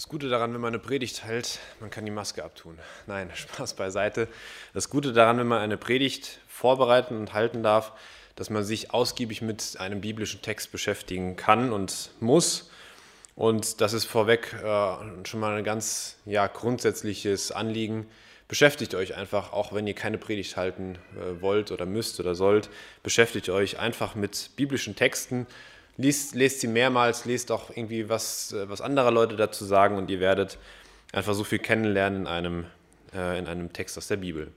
Das Gute daran, wenn man eine Predigt hält, man kann die Maske abtun. Nein, Spaß beiseite. Das Gute daran, wenn man eine Predigt vorbereiten und halten darf, dass man sich ausgiebig mit einem biblischen Text beschäftigen kann und muss. Und das ist vorweg äh, schon mal ein ganz ja, grundsätzliches Anliegen. Beschäftigt euch einfach, auch wenn ihr keine Predigt halten äh, wollt oder müsst oder sollt, beschäftigt euch einfach mit biblischen Texten Liest, lest sie mehrmals, lest auch irgendwie, was, äh, was andere Leute dazu sagen und ihr werdet einfach so viel kennenlernen in einem, äh, in einem Text aus der Bibel.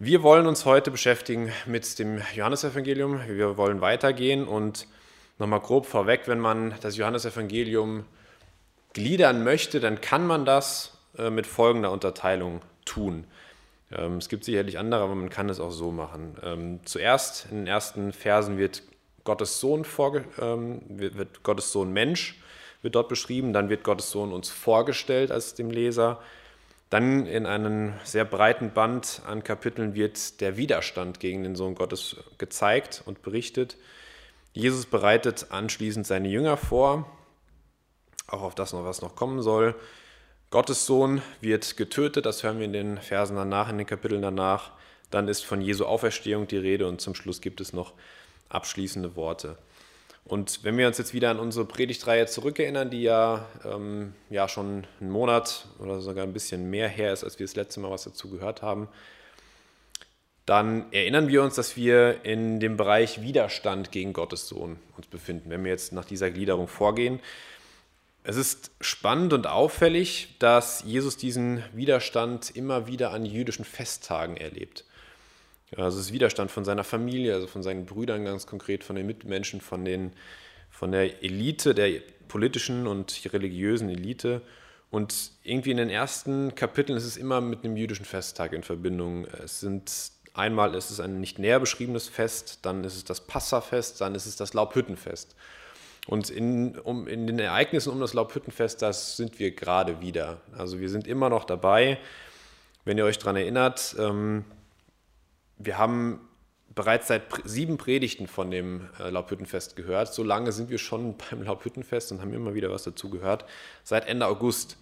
Wir wollen uns heute beschäftigen mit dem Johannesevangelium. Wir wollen weitergehen und nochmal grob vorweg, wenn man das Johannesevangelium gliedern möchte, dann kann man das äh, mit folgender Unterteilung tun. Ähm, es gibt sicherlich andere, aber man kann es auch so machen. Ähm, zuerst in den ersten Versen wird Gottes Sohn vorge ähm, wird Gottes Sohn Mensch, wird dort beschrieben, dann wird Gottes Sohn uns vorgestellt als dem Leser. Dann in einem sehr breiten Band an Kapiteln wird der Widerstand gegen den Sohn Gottes gezeigt und berichtet. Jesus bereitet anschließend seine Jünger vor, auch auf das noch was noch kommen soll. Gottes Sohn wird getötet, das hören wir in den Versen danach, in den Kapiteln danach. Dann ist von Jesu Auferstehung die Rede und zum Schluss gibt es noch abschließende Worte. Und wenn wir uns jetzt wieder an unsere Predigtreihe zurückerinnern, die ja, ähm, ja schon einen Monat oder sogar ein bisschen mehr her ist, als wir das letzte Mal was dazu gehört haben, dann erinnern wir uns, dass wir in dem Bereich Widerstand gegen Gottes Sohn uns befinden, wenn wir jetzt nach dieser Gliederung vorgehen. Es ist spannend und auffällig, dass Jesus diesen Widerstand immer wieder an jüdischen Festtagen erlebt. Also es ist Widerstand von seiner Familie, also von seinen Brüdern ganz konkret, von den Mitmenschen, von, den, von der Elite, der politischen und religiösen Elite. Und irgendwie in den ersten Kapiteln ist es immer mit einem jüdischen Festtag in Verbindung. Es sind einmal ist es ein nicht näher beschriebenes Fest, dann ist es das Passafest, dann ist es das Laubhüttenfest. Und in, um, in den Ereignissen um das Laubhüttenfest, das sind wir gerade wieder. Also wir sind immer noch dabei. Wenn ihr euch daran erinnert, ähm, wir haben bereits seit sieben Predigten von dem äh, Laubhüttenfest gehört. So lange sind wir schon beim Laubhüttenfest und haben immer wieder was dazu gehört. Seit Ende August,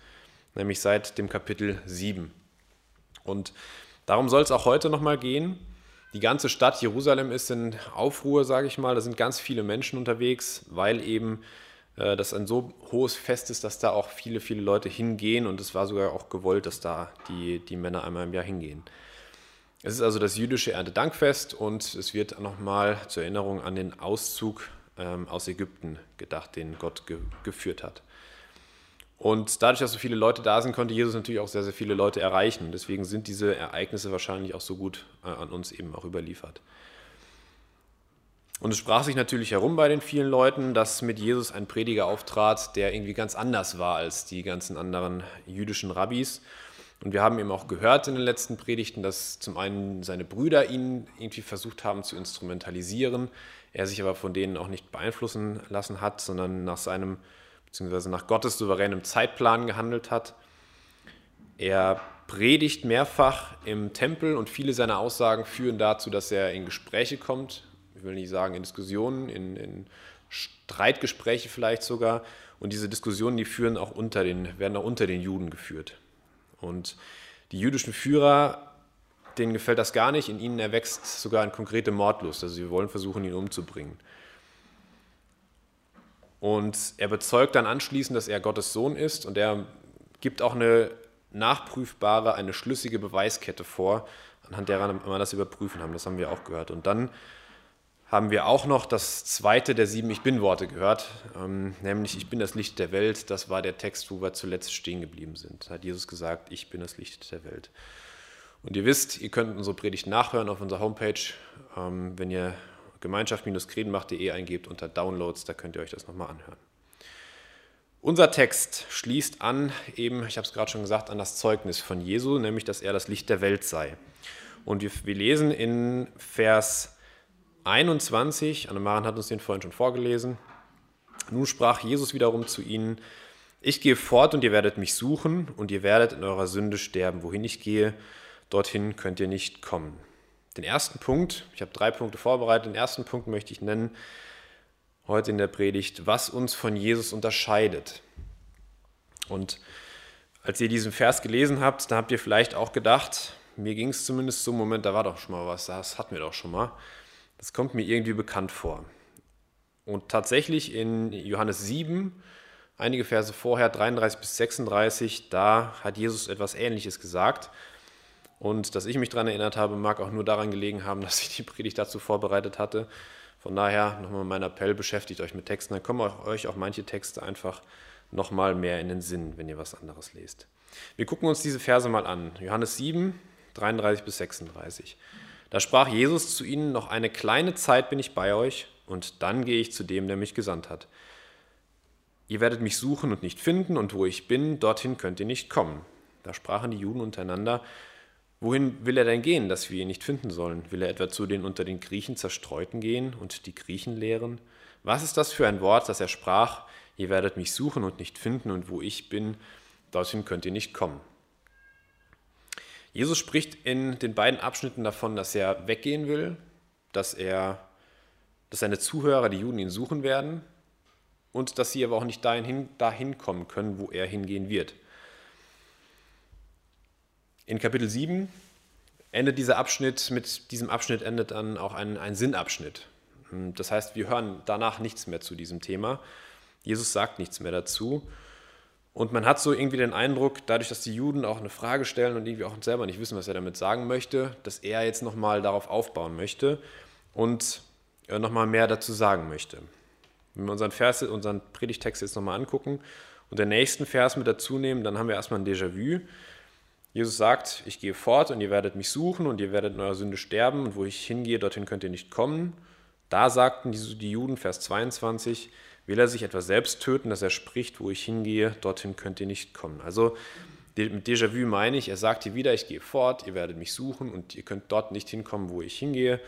nämlich seit dem Kapitel 7. Und darum soll es auch heute nochmal gehen. Die ganze Stadt Jerusalem ist in Aufruhr, sage ich mal. Da sind ganz viele Menschen unterwegs, weil eben äh, das ein so hohes Fest ist, dass da auch viele, viele Leute hingehen. Und es war sogar auch gewollt, dass da die, die Männer einmal im Jahr hingehen. Es ist also das jüdische Erntedankfest und es wird nochmal zur Erinnerung an den Auszug ähm, aus Ägypten gedacht, den Gott ge geführt hat. Und dadurch, dass so viele Leute da sind, konnte Jesus natürlich auch sehr, sehr viele Leute erreichen. Und deswegen sind diese Ereignisse wahrscheinlich auch so gut äh, an uns eben auch überliefert. Und es sprach sich natürlich herum bei den vielen Leuten, dass mit Jesus ein Prediger auftrat, der irgendwie ganz anders war als die ganzen anderen jüdischen Rabbis. Und wir haben eben auch gehört in den letzten Predigten, dass zum einen seine Brüder ihn irgendwie versucht haben zu instrumentalisieren, er sich aber von denen auch nicht beeinflussen lassen hat, sondern nach seinem bzw. nach Gottes souveränem Zeitplan gehandelt hat. Er predigt mehrfach im Tempel und viele seiner Aussagen führen dazu, dass er in Gespräche kommt. Ich will nicht sagen in Diskussionen, in, in Streitgespräche vielleicht sogar. Und diese Diskussionen, die führen auch unter den, werden auch unter den Juden geführt. Und die jüdischen Führer, denen gefällt das gar nicht. In ihnen erwächst sogar eine konkrete Mordlust. Also sie wollen versuchen, ihn umzubringen. Und er bezeugt dann anschließend, dass er Gottes Sohn ist und er gibt auch eine nachprüfbare, eine schlüssige Beweiskette vor, anhand derer man das überprüfen kann. Das haben wir auch gehört. Und dann haben wir auch noch das zweite der sieben Ich bin-Worte gehört, ähm, nämlich Ich bin das Licht der Welt. Das war der Text, wo wir zuletzt stehen geblieben sind. Da hat Jesus gesagt, ich bin das Licht der Welt. Und ihr wisst, ihr könnt unsere Predigt nachhören auf unserer Homepage. Ähm, wenn ihr gemeinschaft-kredenmacht.de eingebt unter Downloads, da könnt ihr euch das nochmal anhören. Unser Text schließt an, eben, ich habe es gerade schon gesagt, an das Zeugnis von Jesu, nämlich, dass er das Licht der Welt sei. Und wir, wir lesen in Vers 21, Annemaren hat uns den vorhin schon vorgelesen. Nun sprach Jesus wiederum zu ihnen, ich gehe fort und ihr werdet mich suchen und ihr werdet in eurer Sünde sterben. Wohin ich gehe, dorthin könnt ihr nicht kommen. Den ersten Punkt, ich habe drei Punkte vorbereitet, den ersten Punkt möchte ich nennen heute in der Predigt, was uns von Jesus unterscheidet. Und als ihr diesen Vers gelesen habt, da habt ihr vielleicht auch gedacht, mir ging es zumindest so, Moment, da war doch schon mal was, das hatten wir doch schon mal. Das kommt mir irgendwie bekannt vor. Und tatsächlich in Johannes 7, einige Verse vorher, 33 bis 36, da hat Jesus etwas Ähnliches gesagt. Und dass ich mich daran erinnert habe, mag auch nur daran gelegen haben, dass ich die Predigt dazu vorbereitet hatte. Von daher nochmal mein Appell, beschäftigt euch mit Texten, dann kommen euch auch manche Texte einfach nochmal mehr in den Sinn, wenn ihr was anderes lest. Wir gucken uns diese Verse mal an. Johannes 7, 33 bis 36. Da sprach Jesus zu ihnen, noch eine kleine Zeit bin ich bei euch und dann gehe ich zu dem, der mich gesandt hat. Ihr werdet mich suchen und nicht finden und wo ich bin, dorthin könnt ihr nicht kommen. Da sprachen die Juden untereinander, Wohin will er denn gehen, dass wir ihn nicht finden sollen? Will er etwa zu den unter den Griechen zerstreuten gehen und die Griechen lehren? Was ist das für ein Wort, das er sprach? Ihr werdet mich suchen und nicht finden, und wo ich bin, dorthin könnt ihr nicht kommen. Jesus spricht in den beiden Abschnitten davon, dass er weggehen will, dass er, dass seine Zuhörer, die Juden, ihn suchen werden und dass sie aber auch nicht dahin, dahin kommen können, wo er hingehen wird. In Kapitel 7 endet dieser Abschnitt, mit diesem Abschnitt endet dann auch ein, ein Sinnabschnitt. Das heißt, wir hören danach nichts mehr zu diesem Thema. Jesus sagt nichts mehr dazu. Und man hat so irgendwie den Eindruck, dadurch, dass die Juden auch eine Frage stellen und irgendwie auch selber nicht wissen, was er damit sagen möchte, dass er jetzt nochmal darauf aufbauen möchte und äh, nochmal mehr dazu sagen möchte. Wenn wir unseren, Vers, unseren Predigtext jetzt nochmal angucken und den nächsten Vers mit dazu nehmen, dann haben wir erstmal ein Déjà-vu. Jesus sagt, ich gehe fort und ihr werdet mich suchen und ihr werdet in eurer Sünde sterben und wo ich hingehe, dorthin könnt ihr nicht kommen. Da sagten die Juden, Vers 22, will er sich etwas selbst töten, dass er spricht, wo ich hingehe, dorthin könnt ihr nicht kommen. Also mit Déjà-vu meine ich, er sagt hier wieder, ich gehe fort, ihr werdet mich suchen und ihr könnt dort nicht hinkommen, wo ich hingehe.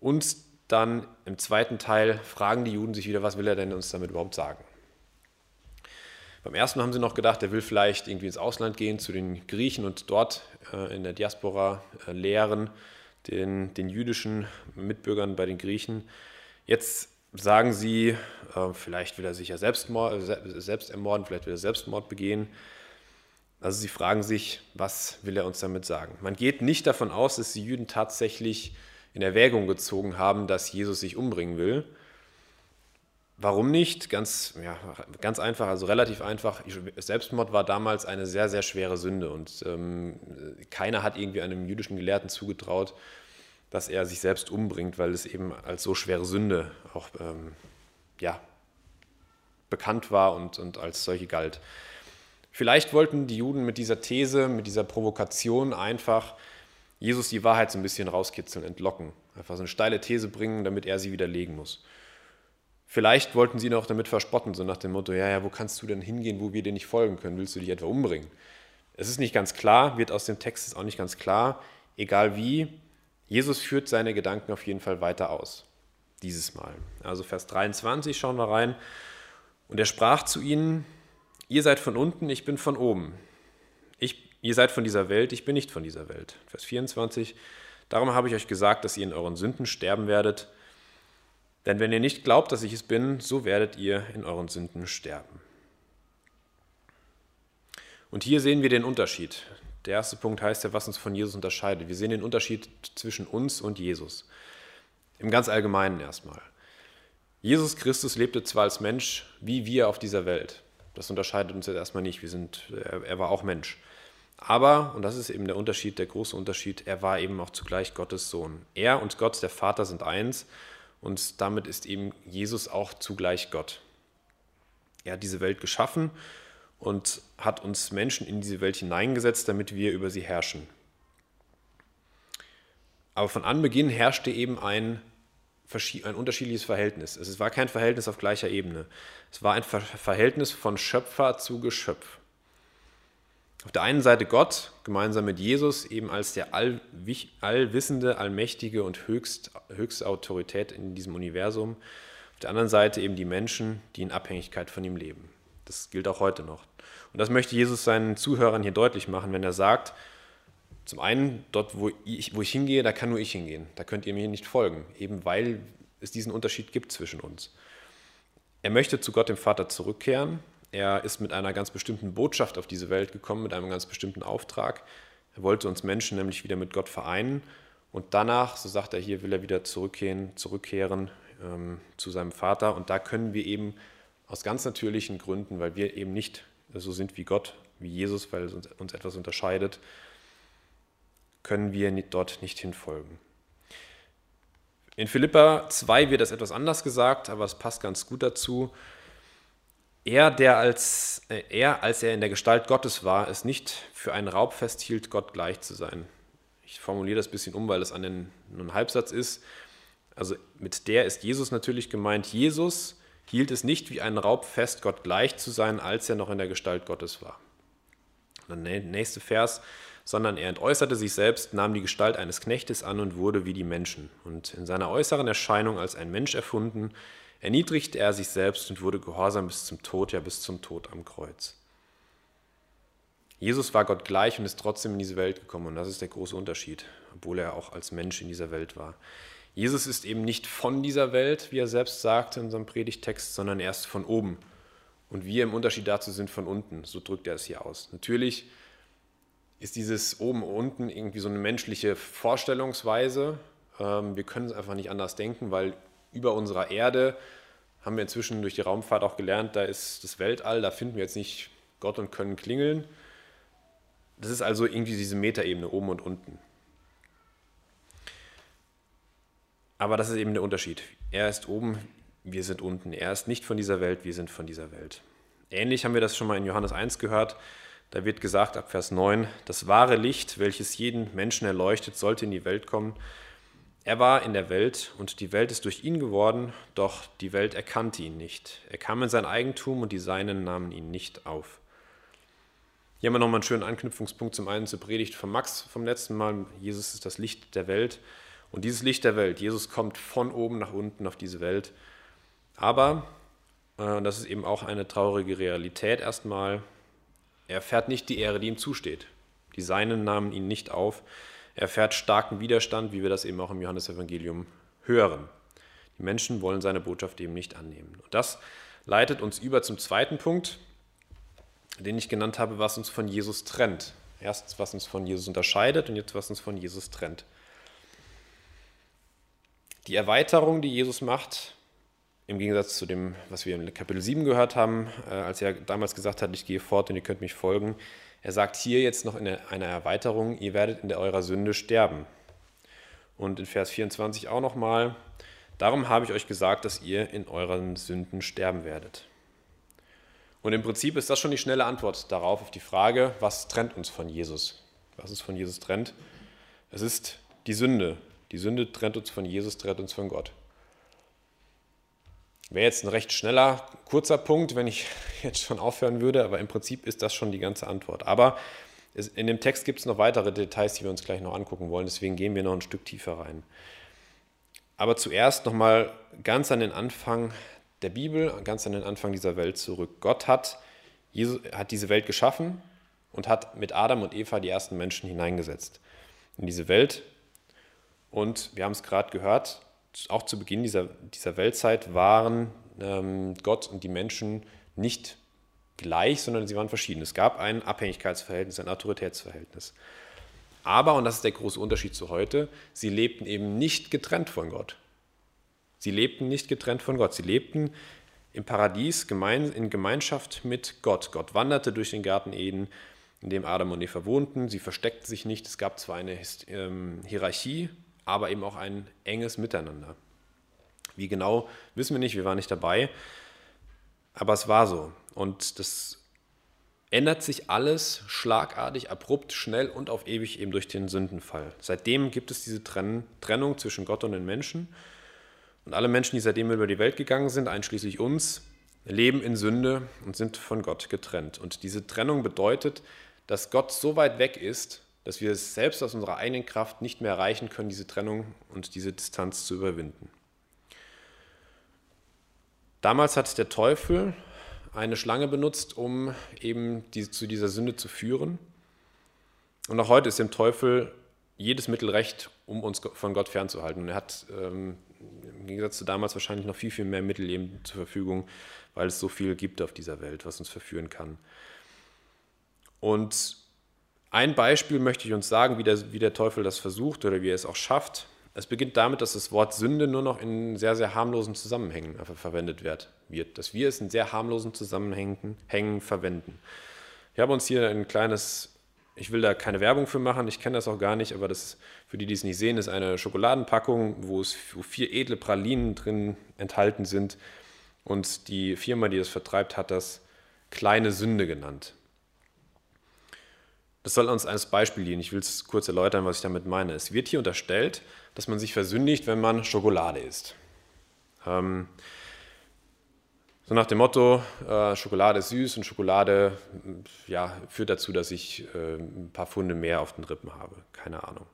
Und dann im zweiten Teil fragen die Juden sich wieder, was will er denn uns damit überhaupt sagen? Beim ersten haben sie noch gedacht, er will vielleicht irgendwie ins Ausland gehen zu den Griechen und dort äh, in der Diaspora äh, lehren, den, den jüdischen Mitbürgern bei den Griechen. Jetzt sagen sie, äh, vielleicht will er sich ja selbst, selbst ermorden, vielleicht will er Selbstmord begehen. Also sie fragen sich, was will er uns damit sagen? Man geht nicht davon aus, dass die Juden tatsächlich in Erwägung gezogen haben, dass Jesus sich umbringen will, Warum nicht? Ganz, ja, ganz einfach, also relativ einfach. Selbstmord war damals eine sehr, sehr schwere Sünde und ähm, keiner hat irgendwie einem jüdischen Gelehrten zugetraut, dass er sich selbst umbringt, weil es eben als so schwere Sünde auch ähm, ja, bekannt war und, und als solche galt. Vielleicht wollten die Juden mit dieser These, mit dieser Provokation einfach Jesus die Wahrheit so ein bisschen rauskitzeln, entlocken. Einfach so eine steile These bringen, damit er sie widerlegen muss. Vielleicht wollten sie ihn auch damit verspotten, so nach dem Motto, ja, ja, wo kannst du denn hingehen, wo wir dir nicht folgen können? Willst du dich etwa umbringen? Es ist nicht ganz klar, wird aus dem Text auch nicht ganz klar. Egal wie, Jesus führt seine Gedanken auf jeden Fall weiter aus. Dieses Mal. Also Vers 23 schauen wir rein. Und er sprach zu ihnen, ihr seid von unten, ich bin von oben. Ich, ihr seid von dieser Welt, ich bin nicht von dieser Welt. Vers 24, darum habe ich euch gesagt, dass ihr in euren Sünden sterben werdet. Denn wenn ihr nicht glaubt, dass ich es bin, so werdet ihr in euren Sünden sterben. Und hier sehen wir den Unterschied. Der erste Punkt heißt ja, was uns von Jesus unterscheidet. Wir sehen den Unterschied zwischen uns und Jesus. Im ganz Allgemeinen erstmal. Jesus Christus lebte zwar als Mensch wie wir auf dieser Welt. Das unterscheidet uns jetzt erstmal nicht. Wir sind, er war auch Mensch. Aber, und das ist eben der Unterschied, der große Unterschied, er war eben auch zugleich Gottes Sohn. Er und Gott, der Vater, sind eins und damit ist eben Jesus auch zugleich Gott. Er hat diese Welt geschaffen und hat uns Menschen in diese Welt hineingesetzt, damit wir über sie herrschen. Aber von Anbeginn herrschte eben ein, ein unterschiedliches Verhältnis. Es war kein Verhältnis auf gleicher Ebene. Es war ein Verhältnis von Schöpfer zu Geschöpf. Auf der einen Seite Gott, gemeinsam mit Jesus, eben als der allwissende, allmächtige und höchst, höchste Autorität in diesem Universum. Auf der anderen Seite eben die Menschen, die in Abhängigkeit von ihm leben. Das gilt auch heute noch. Und das möchte Jesus seinen Zuhörern hier deutlich machen, wenn er sagt, zum einen, dort, wo ich, wo ich hingehe, da kann nur ich hingehen. Da könnt ihr mir nicht folgen, eben weil es diesen Unterschied gibt zwischen uns. Er möchte zu Gott dem Vater zurückkehren, er ist mit einer ganz bestimmten Botschaft auf diese Welt gekommen, mit einem ganz bestimmten Auftrag. Er wollte uns Menschen nämlich wieder mit Gott vereinen. Und danach, so sagt er hier, will er wieder zurückkehren, zurückkehren ähm, zu seinem Vater. Und da können wir eben aus ganz natürlichen Gründen, weil wir eben nicht so sind wie Gott, wie Jesus, weil uns, uns etwas unterscheidet, können wir dort nicht hinfolgen. In Philippa 2 wird das etwas anders gesagt, aber es passt ganz gut dazu. Er, der als, äh, er, als er in der Gestalt Gottes war, es nicht für einen Raub festhielt, Gott gleich zu sein. Ich formuliere das ein bisschen um, weil es an den, ein Halbsatz ist. Also mit der ist Jesus natürlich gemeint. Jesus hielt es nicht wie einen Raub fest, Gott gleich zu sein, als er noch in der Gestalt Gottes war. Und der nächste Vers, sondern er entäußerte sich selbst, nahm die Gestalt eines Knechtes an und wurde wie die Menschen. Und in seiner äußeren Erscheinung als ein Mensch erfunden, erniedrigte er sich selbst und wurde gehorsam bis zum Tod, ja bis zum Tod am Kreuz. Jesus war Gott gleich und ist trotzdem in diese Welt gekommen und das ist der große Unterschied, obwohl er auch als Mensch in dieser Welt war. Jesus ist eben nicht von dieser Welt, wie er selbst sagt in unserem Predigtext, sondern er ist von oben. Und wir im Unterschied dazu sind von unten, so drückt er es hier aus. Natürlich ist dieses oben unten irgendwie so eine menschliche Vorstellungsweise. Ähm, wir können es einfach nicht anders denken, weil über unserer Erde haben wir inzwischen durch die Raumfahrt auch gelernt, da ist das Weltall, da finden wir jetzt nicht Gott und können klingeln. Das ist also irgendwie diese Metaebene oben und unten. Aber das ist eben der Unterschied. Er ist oben, wir sind unten. Er ist nicht von dieser Welt, wir sind von dieser Welt. Ähnlich haben wir das schon mal in Johannes 1 gehört. Da wird gesagt ab Vers 9, das wahre Licht, welches jeden Menschen erleuchtet, sollte in die Welt kommen. Er war in der Welt und die Welt ist durch ihn geworden, doch die Welt erkannte ihn nicht. Er kam in sein Eigentum und die Seinen nahmen ihn nicht auf. Hier haben wir nochmal einen schönen Anknüpfungspunkt zum einen zur Predigt von Max vom letzten Mal. Jesus ist das Licht der Welt. Und dieses Licht der Welt, Jesus kommt von oben nach unten auf diese Welt. Aber, äh, das ist eben auch eine traurige Realität erstmal, er erfährt nicht die Ehre, die ihm zusteht. Die Seinen nahmen ihn nicht auf. Er erfährt starken Widerstand, wie wir das eben auch im Johannesevangelium hören. Die Menschen wollen seine Botschaft eben nicht annehmen. Und das leitet uns über zum zweiten Punkt, den ich genannt habe, was uns von Jesus trennt. Erstens, was uns von Jesus unterscheidet und jetzt, was uns von Jesus trennt. Die Erweiterung, die Jesus macht, im Gegensatz zu dem, was wir in Kapitel 7 gehört haben, äh, als er damals gesagt hat, ich gehe fort und ihr könnt mich folgen. Er sagt hier jetzt noch in einer Erweiterung, ihr werdet in eurer Sünde sterben. Und in Vers 24 auch nochmal, darum habe ich euch gesagt, dass ihr in euren Sünden sterben werdet. Und im Prinzip ist das schon die schnelle Antwort darauf, auf die Frage, was trennt uns von Jesus? Was uns von Jesus trennt? Es ist die Sünde. Die Sünde trennt uns von Jesus, trennt uns von Gott. Wäre jetzt ein recht schneller, kurzer Punkt, wenn ich jetzt schon aufhören würde, aber im Prinzip ist das schon die ganze Antwort. Aber in dem Text gibt es noch weitere Details, die wir uns gleich noch angucken wollen, deswegen gehen wir noch ein Stück tiefer rein. Aber zuerst nochmal ganz an den Anfang der Bibel, ganz an den Anfang dieser Welt zurück. Gott hat, Jesus, hat diese Welt geschaffen und hat mit Adam und Eva die ersten Menschen hineingesetzt in diese Welt. Und wir haben es gerade gehört, auch zu Beginn dieser, dieser Weltzeit waren ähm, Gott und die Menschen nicht gleich, sondern sie waren verschieden. Es gab ein Abhängigkeitsverhältnis, ein Autoritätsverhältnis. Aber, und das ist der große Unterschied zu heute, sie lebten eben nicht getrennt von Gott. Sie lebten nicht getrennt von Gott. Sie lebten im Paradies in Gemeinschaft mit Gott. Gott wanderte durch den Garten Eden, in dem Adam und Eva wohnten. Sie versteckten sich nicht. Es gab zwar eine ähm, Hierarchie aber eben auch ein enges Miteinander. Wie genau, wissen wir nicht, wir waren nicht dabei, aber es war so. Und das ändert sich alles schlagartig, abrupt, schnell und auf ewig eben durch den Sündenfall. Seitdem gibt es diese Trennung zwischen Gott und den Menschen. Und alle Menschen, die seitdem über die Welt gegangen sind, einschließlich uns, leben in Sünde und sind von Gott getrennt. Und diese Trennung bedeutet, dass Gott so weit weg ist, dass wir es selbst aus unserer eigenen Kraft nicht mehr erreichen können, diese Trennung und diese Distanz zu überwinden. Damals hat der Teufel eine Schlange benutzt, um eben die, zu dieser Sünde zu führen. Und auch heute ist dem Teufel jedes Mittel recht, um uns von Gott fernzuhalten. Und er hat ähm, im Gegensatz zu damals wahrscheinlich noch viel, viel mehr Mittel eben zur Verfügung, weil es so viel gibt auf dieser Welt, was uns verführen kann. Und ein Beispiel möchte ich uns sagen, wie der, wie der Teufel das versucht oder wie er es auch schafft. Es beginnt damit, dass das Wort Sünde nur noch in sehr, sehr harmlosen Zusammenhängen verwendet wird, dass wir es in sehr harmlosen Zusammenhängen verwenden. Ich habe uns hier ein kleines, ich will da keine Werbung für machen, ich kenne das auch gar nicht, aber das für die, die es nicht sehen, ist eine Schokoladenpackung, wo es wo vier edle Pralinen drin enthalten sind. Und die Firma, die das vertreibt, hat das kleine Sünde genannt. Das soll uns als Beispiel dienen. Ich will es kurz erläutern, was ich damit meine. Es wird hier unterstellt, dass man sich versündigt, wenn man Schokolade isst. Ähm, so nach dem Motto, äh, Schokolade ist süß und Schokolade ja, führt dazu, dass ich äh, ein paar Funde mehr auf den Rippen habe. Keine Ahnung.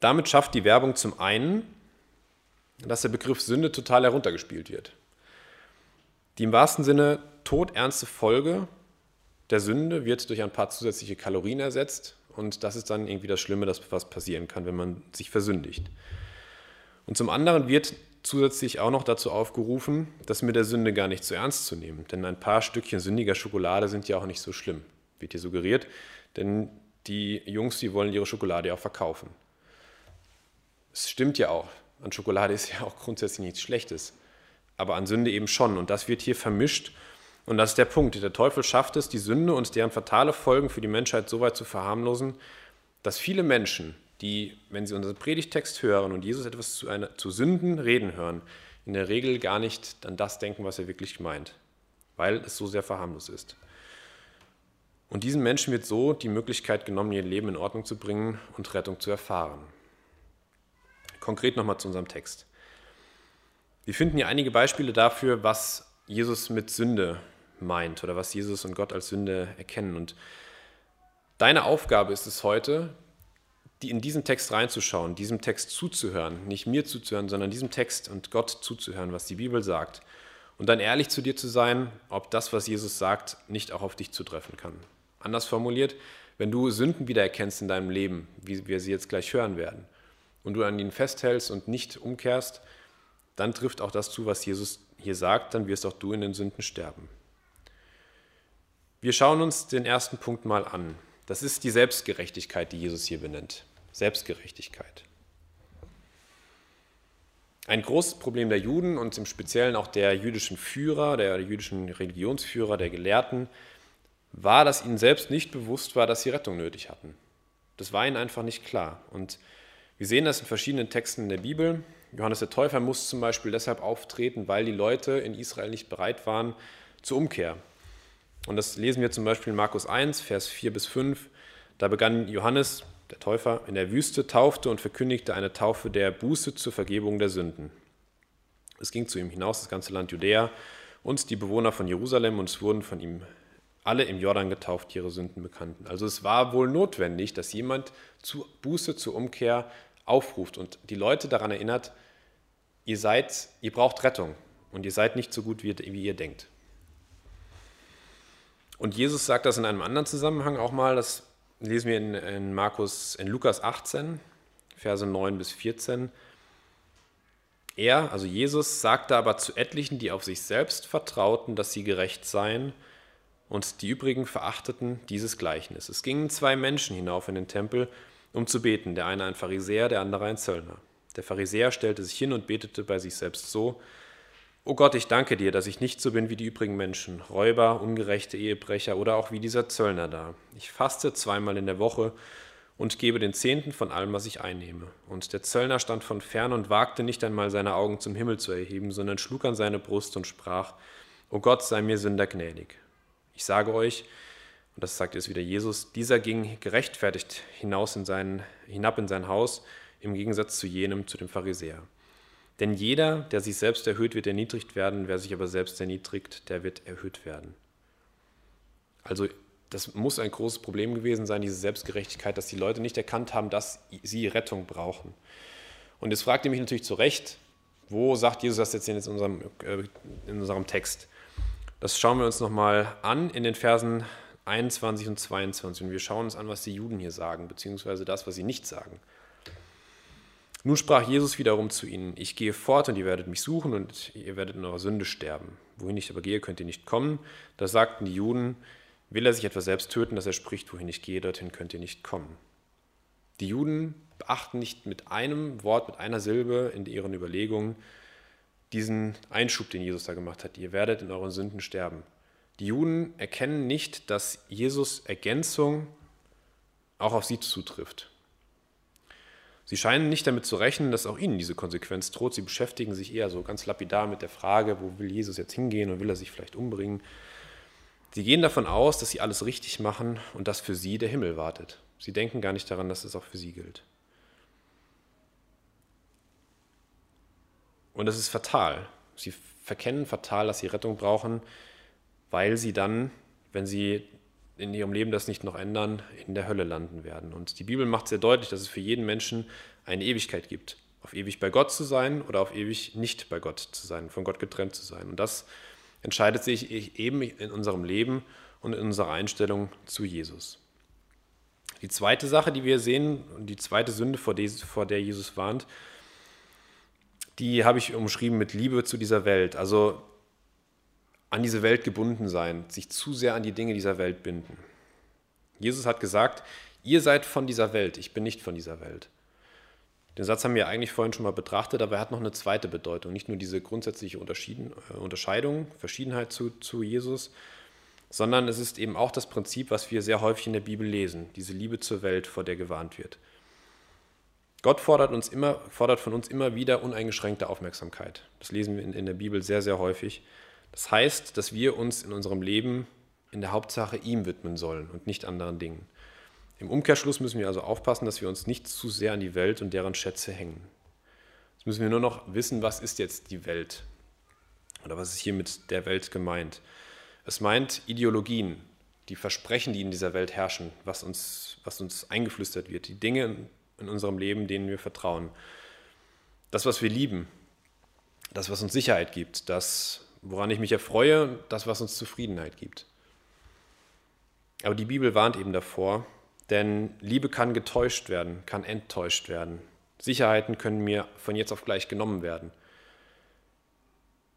Damit schafft die Werbung zum einen, dass der Begriff Sünde total heruntergespielt wird. Die im wahrsten Sinne todernste Folge der Sünde wird durch ein paar zusätzliche Kalorien ersetzt und das ist dann irgendwie das Schlimme, das was passieren kann, wenn man sich versündigt. Und zum anderen wird zusätzlich auch noch dazu aufgerufen, das mit der Sünde gar nicht zu ernst zu nehmen. Denn ein paar Stückchen sündiger Schokolade sind ja auch nicht so schlimm, wird hier suggeriert. Denn die Jungs, die wollen ihre Schokolade ja auch verkaufen. Es stimmt ja auch. An Schokolade ist ja auch grundsätzlich nichts Schlechtes. Aber an Sünde eben schon. Und das wird hier vermischt und das ist der Punkt. Der Teufel schafft es, die Sünde und deren fatale Folgen für die Menschheit so weit zu verharmlosen, dass viele Menschen, die, wenn sie unseren Predigtext hören und Jesus etwas zu, einer, zu Sünden reden hören, in der Regel gar nicht an das denken, was er wirklich meint, weil es so sehr verharmlos ist. Und diesen Menschen wird so die Möglichkeit genommen, ihr Leben in Ordnung zu bringen und Rettung zu erfahren. Konkret nochmal zu unserem Text. Wir finden hier einige Beispiele dafür, was Jesus mit Sünde meint oder was Jesus und Gott als Sünde erkennen. Und deine Aufgabe ist es heute, die in diesen Text reinzuschauen, diesem Text zuzuhören, nicht mir zuzuhören, sondern diesem Text und Gott zuzuhören, was die Bibel sagt. Und dann ehrlich zu dir zu sein, ob das, was Jesus sagt, nicht auch auf dich zutreffen kann. Anders formuliert, wenn du Sünden wiedererkennst in deinem Leben, wie wir sie jetzt gleich hören werden, und du an ihnen festhältst und nicht umkehrst, dann trifft auch das zu, was Jesus hier sagt, dann wirst auch du in den Sünden sterben. Wir schauen uns den ersten Punkt mal an. Das ist die Selbstgerechtigkeit, die Jesus hier benennt. Selbstgerechtigkeit. Ein großes Problem der Juden und im Speziellen auch der jüdischen Führer, der jüdischen Religionsführer, der Gelehrten, war, dass ihnen selbst nicht bewusst war, dass sie Rettung nötig hatten. Das war ihnen einfach nicht klar. Und wir sehen das in verschiedenen Texten in der Bibel. Johannes der Täufer muss zum Beispiel deshalb auftreten, weil die Leute in Israel nicht bereit waren zur Umkehr. Und das lesen wir zum Beispiel in Markus 1, Vers 4 bis 5. Da begann Johannes, der Täufer, in der Wüste, taufte und verkündigte eine Taufe der Buße zur Vergebung der Sünden. Es ging zu ihm hinaus, das ganze Land Judäa und die Bewohner von Jerusalem, und es wurden von ihm alle im Jordan getauft, die ihre Sünden bekannten. Also es war wohl notwendig, dass jemand zu Buße, zur Umkehr aufruft und die Leute daran erinnert, ihr seid, ihr braucht Rettung und ihr seid nicht so gut, wie, wie ihr denkt. Und Jesus sagt das in einem anderen Zusammenhang auch mal, das lesen wir in, in Markus, in Lukas 18, Verse 9 bis 14. Er, also Jesus, sagte aber zu etlichen, die auf sich selbst vertrauten, dass sie gerecht seien, und die übrigen verachteten dieses Gleichnis. Es gingen zwei Menschen hinauf in den Tempel, um zu beten, der eine ein Pharisäer, der andere ein Zöllner. Der Pharisäer stellte sich hin und betete bei sich selbst so, O Gott, ich danke dir, dass ich nicht so bin wie die übrigen Menschen, Räuber, ungerechte Ehebrecher oder auch wie dieser Zöllner da. Ich faste zweimal in der Woche und gebe den Zehnten von allem, was ich einnehme. Und der Zöllner stand von fern und wagte nicht einmal seine Augen zum Himmel zu erheben, sondern schlug an seine Brust und sprach, O Gott, sei mir Sünder gnädig. Ich sage euch, und das sagt jetzt wieder Jesus, dieser ging gerechtfertigt hinaus in sein, hinab in sein Haus, im Gegensatz zu jenem, zu dem Pharisäer. Denn jeder, der sich selbst erhöht, wird erniedrigt werden, wer sich aber selbst erniedrigt, der wird erhöht werden. Also das muss ein großes Problem gewesen sein, diese Selbstgerechtigkeit, dass die Leute nicht erkannt haben, dass sie Rettung brauchen. Und jetzt fragt ihr mich natürlich zu Recht, wo sagt Jesus das jetzt in unserem, äh, in unserem Text? Das schauen wir uns nochmal an in den Versen 21 und 22. Und wir schauen uns an, was die Juden hier sagen, beziehungsweise das, was sie nicht sagen. Nun sprach Jesus wiederum zu ihnen, ich gehe fort und ihr werdet mich suchen und ihr werdet in eurer Sünde sterben. Wohin ich aber gehe, könnt ihr nicht kommen. Da sagten die Juden, will er sich etwa selbst töten, dass er spricht, wohin ich gehe, dorthin könnt ihr nicht kommen. Die Juden beachten nicht mit einem Wort, mit einer Silbe in ihren Überlegungen diesen Einschub, den Jesus da gemacht hat. Ihr werdet in euren Sünden sterben. Die Juden erkennen nicht, dass Jesus Ergänzung auch auf sie zutrifft. Sie scheinen nicht damit zu rechnen, dass auch ihnen diese Konsequenz droht. Sie beschäftigen sich eher so ganz lapidar mit der Frage, wo will Jesus jetzt hingehen und will er sich vielleicht umbringen. Sie gehen davon aus, dass sie alles richtig machen und dass für sie der Himmel wartet. Sie denken gar nicht daran, dass es auch für sie gilt. Und es ist fatal. Sie verkennen fatal, dass sie Rettung brauchen, weil sie dann, wenn sie in ihrem Leben das nicht noch ändern, in der Hölle landen werden. Und die Bibel macht sehr deutlich, dass es für jeden Menschen eine Ewigkeit gibt. Auf ewig bei Gott zu sein oder auf ewig nicht bei Gott zu sein, von Gott getrennt zu sein. Und das entscheidet sich eben in unserem Leben und in unserer Einstellung zu Jesus. Die zweite Sache, die wir sehen, und die zweite Sünde, vor der Jesus warnt, die habe ich umschrieben mit Liebe zu dieser Welt. Also an diese Welt gebunden sein, sich zu sehr an die Dinge dieser Welt binden. Jesus hat gesagt, ihr seid von dieser Welt, ich bin nicht von dieser Welt. Den Satz haben wir eigentlich vorhin schon mal betrachtet, aber er hat noch eine zweite Bedeutung. Nicht nur diese grundsätzliche äh, Unterscheidung, Verschiedenheit zu, zu Jesus, sondern es ist eben auch das Prinzip, was wir sehr häufig in der Bibel lesen, diese Liebe zur Welt, vor der gewarnt wird. Gott fordert, uns immer, fordert von uns immer wieder uneingeschränkte Aufmerksamkeit. Das lesen wir in, in der Bibel sehr, sehr häufig. Das heißt, dass wir uns in unserem Leben in der Hauptsache ihm widmen sollen und nicht anderen Dingen. Im Umkehrschluss müssen wir also aufpassen, dass wir uns nicht zu sehr an die Welt und deren Schätze hängen. Jetzt müssen wir nur noch wissen, was ist jetzt die Welt? Oder was ist hier mit der Welt gemeint? Es meint Ideologien, die Versprechen, die in dieser Welt herrschen, was uns, was uns eingeflüstert wird, die Dinge in unserem Leben, denen wir vertrauen. Das, was wir lieben, das, was uns Sicherheit gibt, das, woran ich mich erfreue, das, was uns Zufriedenheit gibt. Aber die Bibel warnt eben davor, denn Liebe kann getäuscht werden, kann enttäuscht werden. Sicherheiten können mir von jetzt auf gleich genommen werden.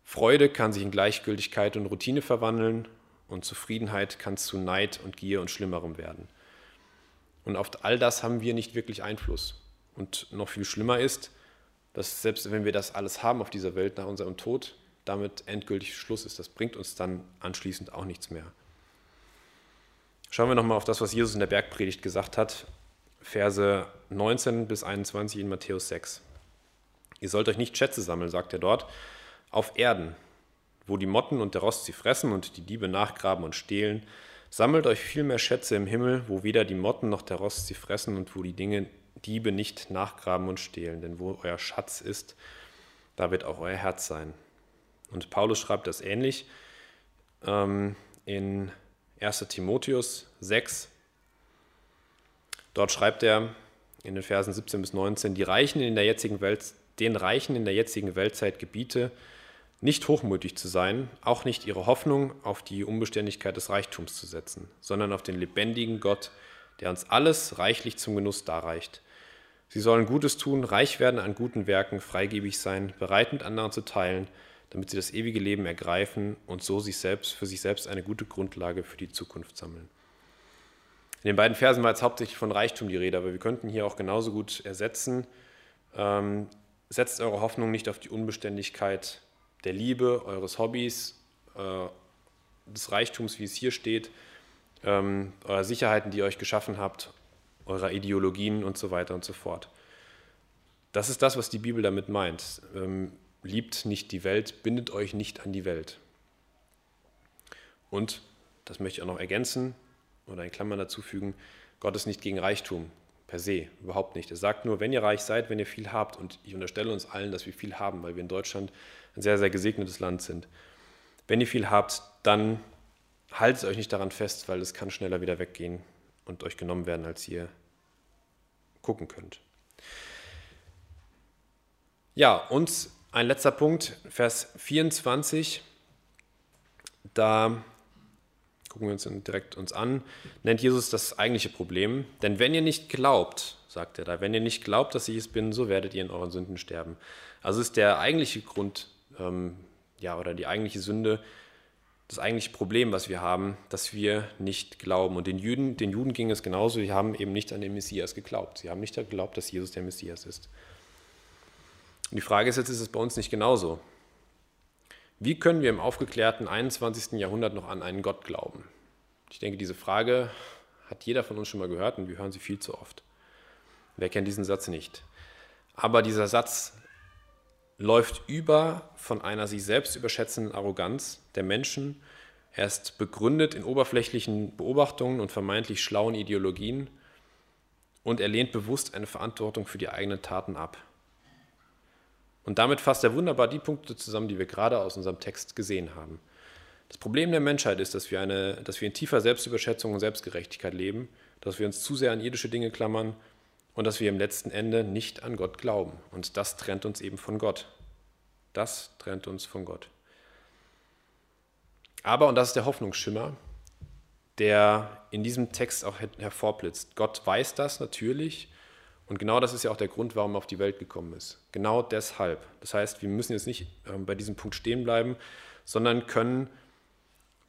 Freude kann sich in Gleichgültigkeit und Routine verwandeln und Zufriedenheit kann zu Neid und Gier und Schlimmerem werden. Und auf all das haben wir nicht wirklich Einfluss. Und noch viel schlimmer ist, dass selbst wenn wir das alles haben auf dieser Welt nach unserem Tod, damit endgültig Schluss ist. Das bringt uns dann anschließend auch nichts mehr. Schauen wir nochmal auf das, was Jesus in der Bergpredigt gesagt hat, Verse 19 bis 21 in Matthäus 6. Ihr sollt euch nicht Schätze sammeln, sagt er dort, auf Erden, wo die Motten und der Rost sie fressen und die Diebe nachgraben und stehlen. Sammelt euch vielmehr Schätze im Himmel, wo weder die Motten noch der Rost sie fressen und wo die Dinge Diebe nicht nachgraben und stehlen. Denn wo euer Schatz ist, da wird auch euer Herz sein. Und Paulus schreibt das ähnlich ähm, in 1 Timotheus 6. Dort schreibt er in den Versen 17 bis 19, die Reichen in der jetzigen Welt, den Reichen in der jetzigen Weltzeit gebiete, nicht hochmütig zu sein, auch nicht ihre Hoffnung auf die Unbeständigkeit des Reichtums zu setzen, sondern auf den lebendigen Gott, der uns alles reichlich zum Genuss darreicht. Sie sollen Gutes tun, reich werden an guten Werken, freigebig sein, bereit mit anderen zu teilen, damit sie das ewige Leben ergreifen und so sich selbst, für sich selbst eine gute Grundlage für die Zukunft sammeln. In den beiden Versen war jetzt hauptsächlich von Reichtum die Rede, aber wir könnten hier auch genauso gut ersetzen, ähm, setzt eure Hoffnung nicht auf die Unbeständigkeit der Liebe, eures Hobbys, äh, des Reichtums, wie es hier steht, ähm, eurer Sicherheiten, die ihr euch geschaffen habt, eurer Ideologien und so weiter und so fort. Das ist das, was die Bibel damit meint. Ähm, liebt nicht die Welt, bindet euch nicht an die Welt. Und, das möchte ich auch noch ergänzen oder in Klammern dazu fügen, Gott ist nicht gegen Reichtum per se, überhaupt nicht. Er sagt nur, wenn ihr reich seid, wenn ihr viel habt, und ich unterstelle uns allen, dass wir viel haben, weil wir in Deutschland ein sehr, sehr gesegnetes Land sind. Wenn ihr viel habt, dann haltet euch nicht daran fest, weil es kann schneller wieder weggehen und euch genommen werden, als ihr gucken könnt. Ja, und ein letzter Punkt, Vers 24. Da gucken wir uns direkt uns an, nennt Jesus das eigentliche Problem. Denn wenn ihr nicht glaubt, sagt er da, wenn ihr nicht glaubt, dass ich es bin, so werdet ihr in euren Sünden sterben. Also ist der eigentliche Grund, ähm, ja, oder die eigentliche Sünde, das eigentliche Problem, was wir haben, dass wir nicht glauben. Und den Juden, den Juden ging es genauso, sie haben eben nicht an den Messias geglaubt. Sie haben nicht geglaubt, dass Jesus der Messias ist. Und die Frage ist jetzt, ist es bei uns nicht genauso? Wie können wir im aufgeklärten 21. Jahrhundert noch an einen Gott glauben? Ich denke, diese Frage hat jeder von uns schon mal gehört und wir hören sie viel zu oft. Wer kennt diesen Satz nicht? Aber dieser Satz läuft über von einer sich selbst überschätzenden Arroganz der Menschen. Er ist begründet in oberflächlichen Beobachtungen und vermeintlich schlauen Ideologien und er lehnt bewusst eine Verantwortung für die eigenen Taten ab. Und damit fasst er wunderbar die Punkte zusammen, die wir gerade aus unserem Text gesehen haben. Das Problem der Menschheit ist, dass wir, eine, dass wir in tiefer Selbstüberschätzung und Selbstgerechtigkeit leben, dass wir uns zu sehr an irdische Dinge klammern und dass wir im letzten Ende nicht an Gott glauben. Und das trennt uns eben von Gott. Das trennt uns von Gott. Aber, und das ist der Hoffnungsschimmer, der in diesem Text auch hervorblitzt. Gott weiß das natürlich und genau das ist ja auch der Grund, warum er auf die Welt gekommen ist. Genau deshalb. Das heißt, wir müssen jetzt nicht ähm, bei diesem Punkt stehen bleiben, sondern können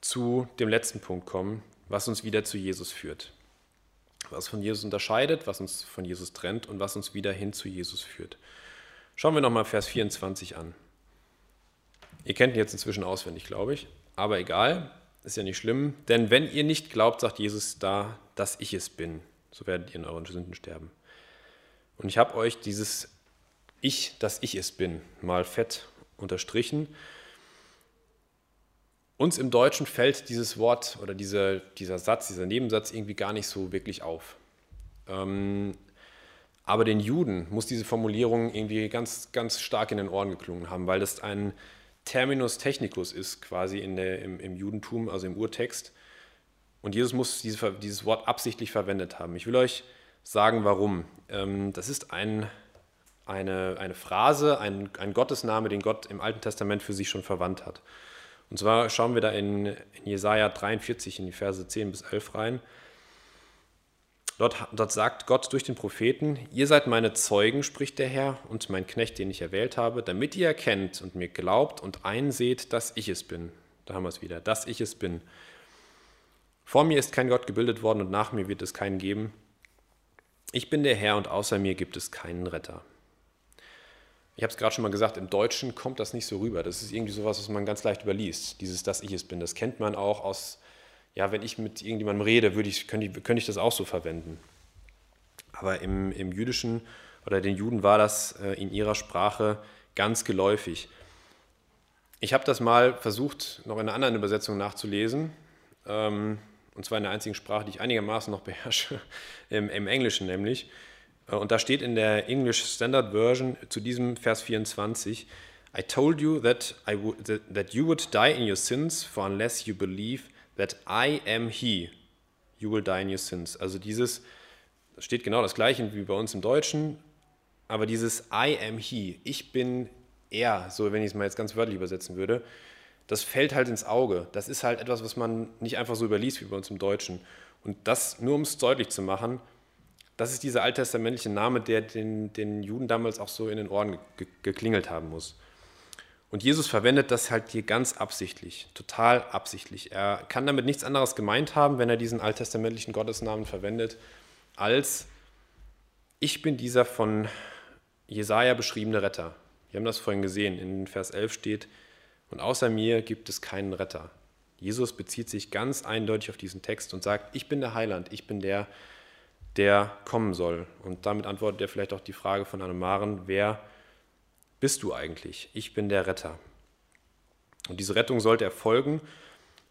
zu dem letzten Punkt kommen, was uns wieder zu Jesus führt. Was von Jesus unterscheidet, was uns von Jesus trennt und was uns wieder hin zu Jesus führt. Schauen wir nochmal Vers 24 an. Ihr kennt ihn jetzt inzwischen auswendig, glaube ich, aber egal, ist ja nicht schlimm, denn wenn ihr nicht glaubt, sagt Jesus da, dass ich es bin, so werdet ihr in euren Sünden sterben. Und ich habe euch dieses Ich, dass ich es bin, mal fett unterstrichen. Uns im Deutschen fällt dieses Wort oder diese, dieser Satz, dieser Nebensatz irgendwie gar nicht so wirklich auf. Ähm, aber den Juden muss diese Formulierung irgendwie ganz, ganz stark in den Ohren geklungen haben, weil das ein Terminus technicus ist, quasi in der, im, im Judentum, also im Urtext. Und Jesus muss diese, dieses Wort absichtlich verwendet haben. Ich will euch sagen, warum. Ähm, das ist ein, eine, eine Phrase, ein, ein Gottesname, den Gott im Alten Testament für sich schon verwandt hat. Und zwar schauen wir da in, in Jesaja 43 in die Verse 10 bis 11 rein. Dort, dort, sagt Gott durch den Propheten, ihr seid meine Zeugen, spricht der Herr, und mein Knecht, den ich erwählt habe, damit ihr erkennt und mir glaubt und einseht, dass ich es bin. Da haben wir es wieder, dass ich es bin. Vor mir ist kein Gott gebildet worden und nach mir wird es keinen geben. Ich bin der Herr und außer mir gibt es keinen Retter. Ich habe es gerade schon mal gesagt, im Deutschen kommt das nicht so rüber. Das ist irgendwie sowas, was man ganz leicht überliest. Dieses, dass ich es bin. Das kennt man auch aus, ja, wenn ich mit irgendjemandem rede, würde ich, könnte, ich, könnte ich das auch so verwenden. Aber im, im Jüdischen oder den Juden war das äh, in ihrer Sprache ganz geläufig. Ich habe das mal versucht, noch in einer anderen Übersetzung nachzulesen. Ähm, und zwar in der einzigen Sprache, die ich einigermaßen noch beherrsche, im, im Englischen nämlich. Äh, und da steht in der English Standard Version zu diesem Vers 24, I told you that, I that you would die in your sins, for unless you believe that I am He, you will die in your sins. Also dieses, steht genau das gleiche wie bei uns im Deutschen, aber dieses I am He, ich bin er, so wenn ich es mal jetzt ganz wörtlich übersetzen würde, das fällt halt ins Auge. Das ist halt etwas, was man nicht einfach so überliest wie bei uns im Deutschen. Und das, nur um es deutlich zu machen, das ist dieser alttestamentliche Name, der den, den Juden damals auch so in den Ohren ge geklingelt haben muss. Und Jesus verwendet das halt hier ganz absichtlich, total absichtlich. Er kann damit nichts anderes gemeint haben, wenn er diesen alttestamentlichen Gottesnamen verwendet, als ich bin dieser von Jesaja beschriebene Retter. Wir haben das vorhin gesehen. In Vers 11 steht, und außer mir gibt es keinen Retter. Jesus bezieht sich ganz eindeutig auf diesen Text und sagt, ich bin der Heiland, ich bin der, der kommen soll. Und damit antwortet er vielleicht auch die Frage von Annemaren, wer bist du eigentlich? Ich bin der Retter. Und diese Rettung sollte erfolgen.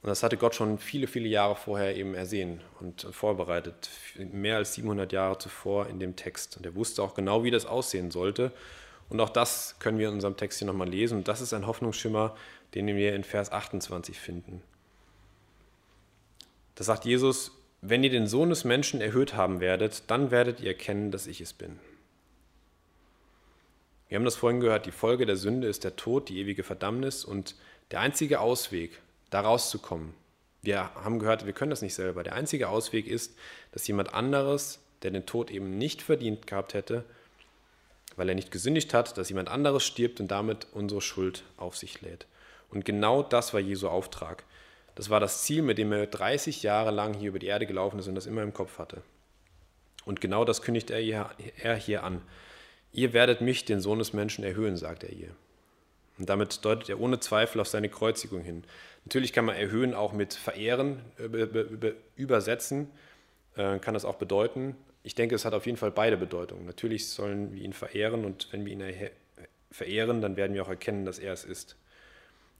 Und das hatte Gott schon viele, viele Jahre vorher eben ersehen und vorbereitet. Mehr als 700 Jahre zuvor in dem Text. Und er wusste auch genau, wie das aussehen sollte. Und auch das können wir in unserem Text hier nochmal lesen. Und das ist ein Hoffnungsschimmer, den wir in Vers 28 finden. Da sagt Jesus, wenn ihr den Sohn des Menschen erhöht haben werdet, dann werdet ihr erkennen, dass ich es bin. Wir haben das vorhin gehört, die Folge der Sünde ist der Tod, die ewige Verdammnis und der einzige Ausweg, da rauszukommen, Wir haben gehört, wir können das nicht selber. Der einzige Ausweg ist, dass jemand anderes, der den Tod eben nicht verdient gehabt hätte, weil er nicht gesündigt hat, dass jemand anderes stirbt und damit unsere Schuld auf sich lädt. Und genau das war Jesu Auftrag. Das war das Ziel, mit dem er 30 Jahre lang hier über die Erde gelaufen ist und das immer im Kopf hatte. Und genau das kündigt er hier, an. Ihr werdet mich, den Sohn des Menschen, erhöhen, sagt er hier. Und damit deutet er ohne Zweifel auf seine Kreuzigung hin. Natürlich kann man erhöhen auch mit verehren, übersetzen, äh, kann das auch bedeuten. Ich denke, es hat auf jeden Fall beide Bedeutungen. Natürlich sollen wir ihn verehren und wenn wir ihn verehren, dann werden wir auch erkennen, dass er es ist.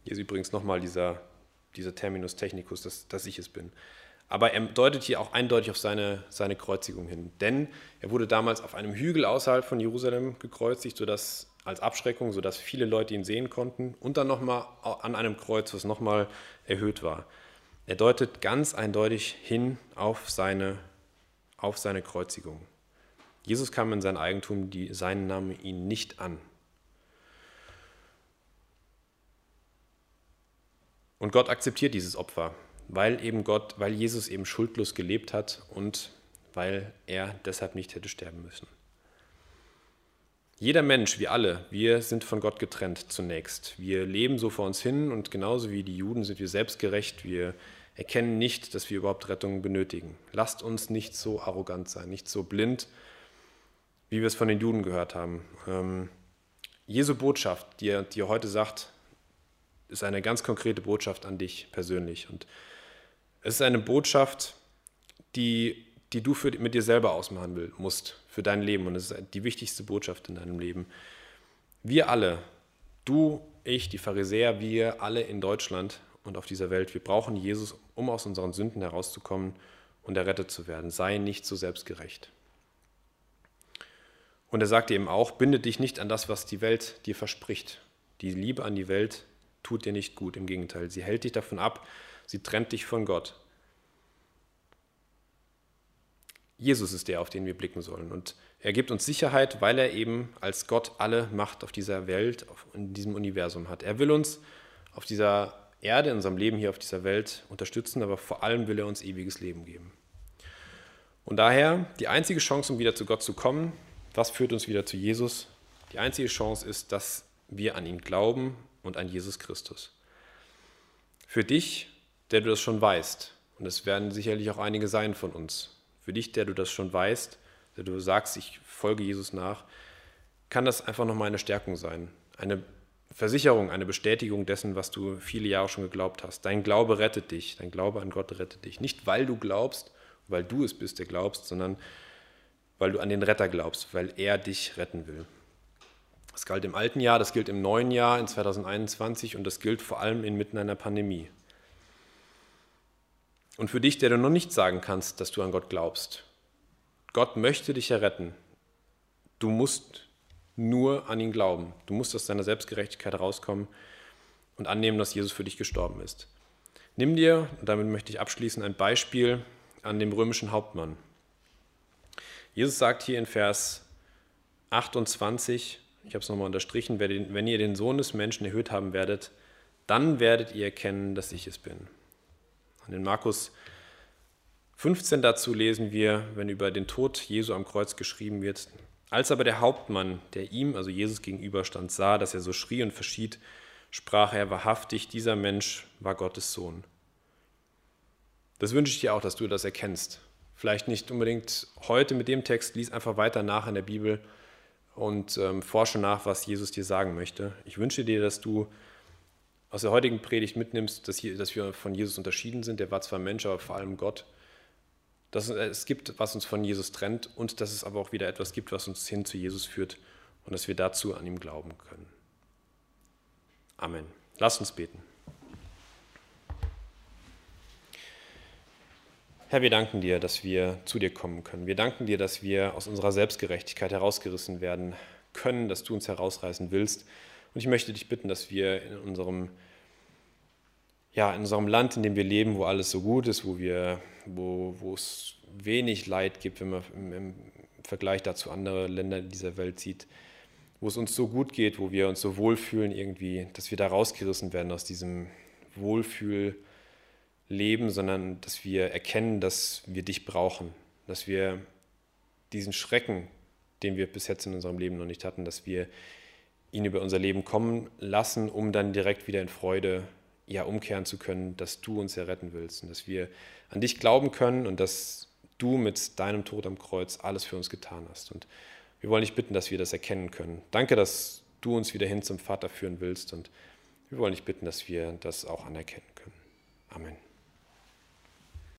Hier ist übrigens nochmal dieser, dieser Terminus technicus, dass, dass ich es bin. Aber er deutet hier auch eindeutig auf seine, seine Kreuzigung hin. Denn er wurde damals auf einem Hügel außerhalb von Jerusalem gekreuzigt, sodass als Abschreckung, sodass viele Leute ihn sehen konnten. Und dann nochmal an einem Kreuz, was nochmal erhöht war. Er deutet ganz eindeutig hin auf seine, auf seine Kreuzigung. Jesus kam in sein Eigentum, die, sein nahm ihn nicht an. Und Gott akzeptiert dieses Opfer, weil eben Gott, weil Jesus eben schuldlos gelebt hat und weil er deshalb nicht hätte sterben müssen. Jeder Mensch, wir alle, wir sind von Gott getrennt zunächst. Wir leben so vor uns hin und genauso wie die Juden sind wir selbstgerecht. Wir erkennen nicht, dass wir überhaupt Rettung benötigen. Lasst uns nicht so arrogant sein, nicht so blind, wie wir es von den Juden gehört haben. Ähm, Jesu Botschaft, die er, die heute sagt, ist eine ganz konkrete Botschaft an dich persönlich. Und es ist eine Botschaft, die, die du für, mit dir selber ausmachen musst für dein Leben. Und es ist die wichtigste Botschaft in deinem Leben. Wir alle, du, ich, die Pharisäer, wir alle in Deutschland und auf dieser Welt, wir brauchen Jesus, um aus unseren Sünden herauszukommen und errettet zu werden. Sei nicht so selbstgerecht. Und er sagt eben auch, binde dich nicht an das, was die Welt dir verspricht. Die Liebe an die Welt tut dir nicht gut. Im Gegenteil, sie hält dich davon ab, sie trennt dich von Gott. Jesus ist der, auf den wir blicken sollen. Und er gibt uns Sicherheit, weil er eben als Gott alle Macht auf dieser Welt, in diesem Universum hat. Er will uns auf dieser Erde, in unserem Leben hier auf dieser Welt unterstützen, aber vor allem will er uns ewiges Leben geben. Und daher die einzige Chance, um wieder zu Gott zu kommen, was führt uns wieder zu Jesus? Die einzige Chance ist, dass wir an ihn glauben und an Jesus Christus. Für dich, der du das schon weißt, und es werden sicherlich auch einige sein von uns, für dich, der du das schon weißt, der du sagst, ich folge Jesus nach, kann das einfach nochmal eine Stärkung sein. Eine Versicherung, eine Bestätigung dessen, was du viele Jahre schon geglaubt hast. Dein Glaube rettet dich, dein Glaube an Gott rettet dich. Nicht, weil du glaubst, weil du es bist, der glaubst, sondern weil du an den Retter glaubst, weil er dich retten will. Das galt im alten Jahr, das gilt im neuen Jahr, in 2021 und das gilt vor allem inmitten einer Pandemie. Und für dich, der du noch nicht sagen kannst, dass du an Gott glaubst, Gott möchte dich erretten. Du musst nur an ihn glauben. Du musst aus deiner Selbstgerechtigkeit rauskommen und annehmen, dass Jesus für dich gestorben ist. Nimm dir, und damit möchte ich abschließen, ein Beispiel an dem römischen Hauptmann. Jesus sagt hier in Vers 28, ich habe es nochmal unterstrichen, wenn ihr den Sohn des Menschen erhöht haben werdet, dann werdet ihr erkennen, dass ich es bin. Und in Markus 15 dazu lesen wir, wenn über den Tod Jesu am Kreuz geschrieben wird, als aber der Hauptmann, der ihm, also Jesus gegenüberstand, sah, dass er so schrie und verschied, sprach er wahrhaftig, dieser Mensch war Gottes Sohn. Das wünsche ich dir auch, dass du das erkennst. Vielleicht nicht unbedingt heute mit dem Text, lies einfach weiter nach in der Bibel und ähm, forsche nach, was Jesus dir sagen möchte. Ich wünsche dir, dass du aus der heutigen Predigt mitnimmst, dass, hier, dass wir von Jesus unterschieden sind. Der war zwar Mensch, aber vor allem Gott. Dass es gibt, was uns von Jesus trennt und dass es aber auch wieder etwas gibt, was uns hin zu Jesus führt und dass wir dazu an ihm glauben können. Amen. Lasst uns beten. Herr, wir danken dir, dass wir zu dir kommen können. Wir danken dir, dass wir aus unserer Selbstgerechtigkeit herausgerissen werden können, dass du uns herausreißen willst und ich möchte dich bitten, dass wir in unserem, ja, in unserem Land, in dem wir leben, wo alles so gut ist, wo, wir, wo, wo es wenig Leid gibt, wenn man im, im Vergleich dazu andere Länder dieser Welt sieht, wo es uns so gut geht, wo wir uns so wohlfühlen irgendwie, dass wir da rausgerissen werden aus diesem Wohlfühl-Leben leben, sondern dass wir erkennen, dass wir dich brauchen, dass wir diesen Schrecken, den wir bis jetzt in unserem Leben noch nicht hatten, dass wir ihn über unser Leben kommen lassen, um dann direkt wieder in Freude ja, umkehren zu können, dass du uns erretten willst und dass wir an dich glauben können und dass du mit deinem Tod am Kreuz alles für uns getan hast. Und wir wollen dich bitten, dass wir das erkennen können. Danke, dass du uns wieder hin zum Vater führen willst und wir wollen dich bitten, dass wir das auch anerkennen können. Amen.